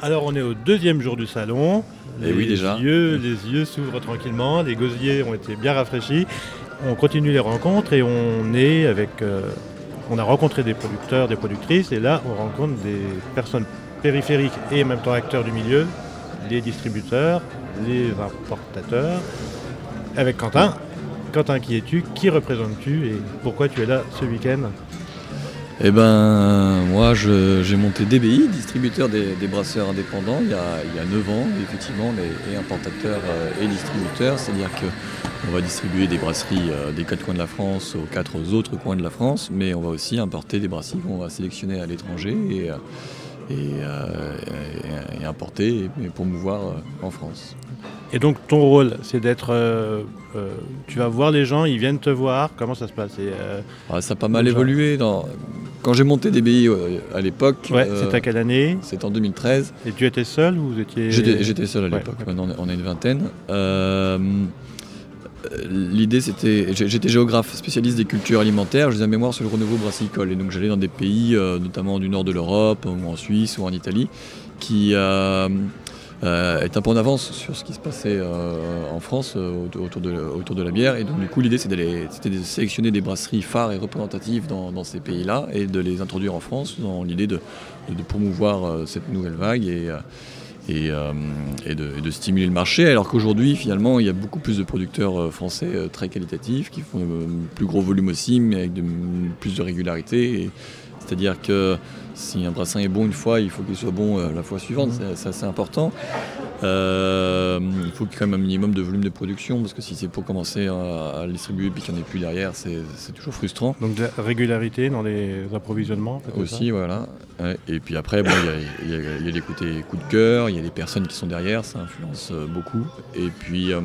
Alors on est au deuxième jour du salon. Eh oui, déjà. Yeux, les yeux s'ouvrent tranquillement, les gosiers ont été bien rafraîchis. On continue les rencontres et on est avec. euh, on a rencontré des producteurs, des productrices, et là on rencontre des personnes périphériques et en même temps acteurs du milieu, les distributeurs, les importateurs. Avec Quentin. Quentin, qui es-tu? Qui représentes-tu? Et pourquoi tu es là ce week-end? Eh ben, moi, j'ai monté DBI, distributeur des, des brasseurs indépendants, il y, a, il y a 9 ans, effectivement, les, et importateurs euh, et distributeurs. C'est-à-dire qu'on va distribuer des brasseries euh, des quatre coins de la France aux quatre autres coins de la France, mais on va aussi importer des brasseries qu'on va sélectionner à l'étranger et, euh, et, et- et importer et promouvoir en France. Et donc ton rôle, c'est d'être... euh, euh, tu vas voir les gens, ils viennent te voir, comment ça se passe? Et, euh, Ah, ça a pas mal évolué. Dans... Quand j'ai monté DBI euh, à l'époque, Ouais, euh, c'est à quelle année c'était en 2013. Et tu étais seul ou vous étiez... J'étais seul à Ouais, l'époque, maintenant on est- une vingtaine. Euh, L'idée c'était, j'ai- j'étais géographe spécialiste des cultures alimentaires, je faisais un mémoire sur le renouveau brassicole et donc j'allais dans des pays, euh, notamment du nord de l'Europe ou en Suisse ou en Italie, qui euh, étaient un peu en avance sur ce qui se passait euh, en France euh, autour- de, la bière et donc du coup l'idée c'était de sélectionner des brasseries phares et représentatives dans, ces pays-là et de les introduire en France dans l'idée de, promouvoir euh, cette nouvelle vague et de, stimuler le marché. Alors qu'aujourd'hui, finalement, il y a beaucoup plus de producteurs français très qualitatifs qui font plus gros volume aussi, mais avec plus de régularité. C'est-à-dire que si un brassin est bon une fois, il faut qu'il soit bon euh, la fois suivante. C'est- C'est assez important. Euh, il faut quand même un minimum de volume de production, parce que si c'est pour commencer à, à le distribuer puis qu'il n'y en ait plus derrière, c'est toujours frustrant. Donc de la régularité dans les approvisionnements Aussi, voilà. Et puis après, bon, il y a- il y, a, y a les côtés coup de cœur, il y a les personnes qui sont derrière, ça influence euh, beaucoup. Et puis, euh,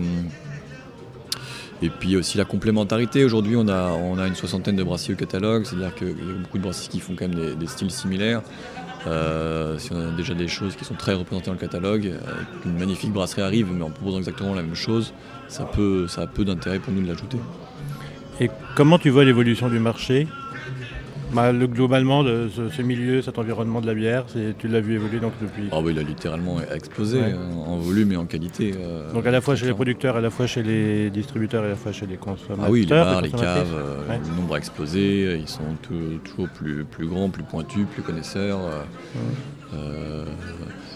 et puis aussi la complémentarité. Aujourd'hui, on a, on a une soixantaine de brassiers au catalogue, c'est-à-dire qu'il y a beaucoup de brassiers qui font quand même des, styles similaires. Euh, si on a déjà des choses qui sont très représentées dans le catalogue, euh, qu'une magnifique brasserie arrive, mais en proposant exactement la même chose, ça, peut, ça a peu d'intérêt pour nous de l'ajouter. Et comment tu vois l'évolution du marché? Bah, le, Globalement, ce, ce milieu, cet environnement de la bière, tu l'as vu évoluer donc depuis... Ah oui, il a littéralement explosé Ouais. euh, en volume et en qualité. euh, Donc à la fois chez les producteurs, à la fois chez les distributeurs et à la fois chez les consommateurs. Ah oui, les bars, les caves, euh, Ouais. le nombre a explosé, ils sont tout- toujours plus, plus grands, plus pointus, plus connaisseurs. euh,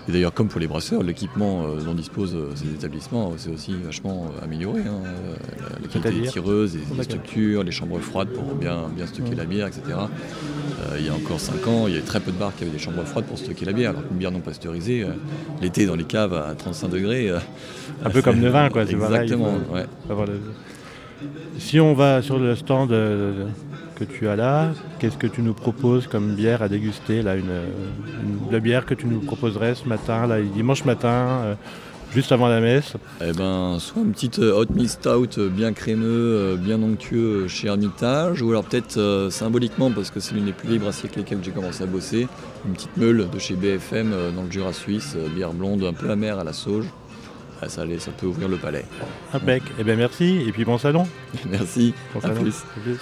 et d'ailleurs, comme pour les brasseurs, l'équipement euh, dont disposent euh, ces établissements, c'est aussi vachement euh, amélioré. hein, euh, la, la qualité des tireuses, les, structures, les chambres froides pour bien, bien stocker Ouais. la bière, etc. Euh, il y a encore 5 ans, il y avait très peu de bars qui avaient des chambres froides pour stocker la bière, alors qu'une bière non pasteurisée, euh, l'été dans les caves à 35 degrés. euh, Un peu comme le vin, quoi, Exactement, ouais. Avoir le- Si on va sur le stand euh, que tu as là, qu'est-ce que tu nous proposes comme bière à déguster là, une, La bière que tu nous proposerais ce matin, là, dimanche matin, euh, juste avant la messe? Eh ben, soit une petite euh, hot mist stout bien crémeux, bien onctueux chez Hermitage, ou alors peut-être symboliquement, parce que c'est l'une des plus brassiers avec lesquelles j'ai commencé à bosser, une petite meule de chez BFM dans le Jura suisse, bière blonde un peu amère à la sauge. Ah, ça, allait- ça peut ouvrir le palais. Impec. Eh bien merci, et puis bon salon. Merci, Bon à salon. plus. À plus.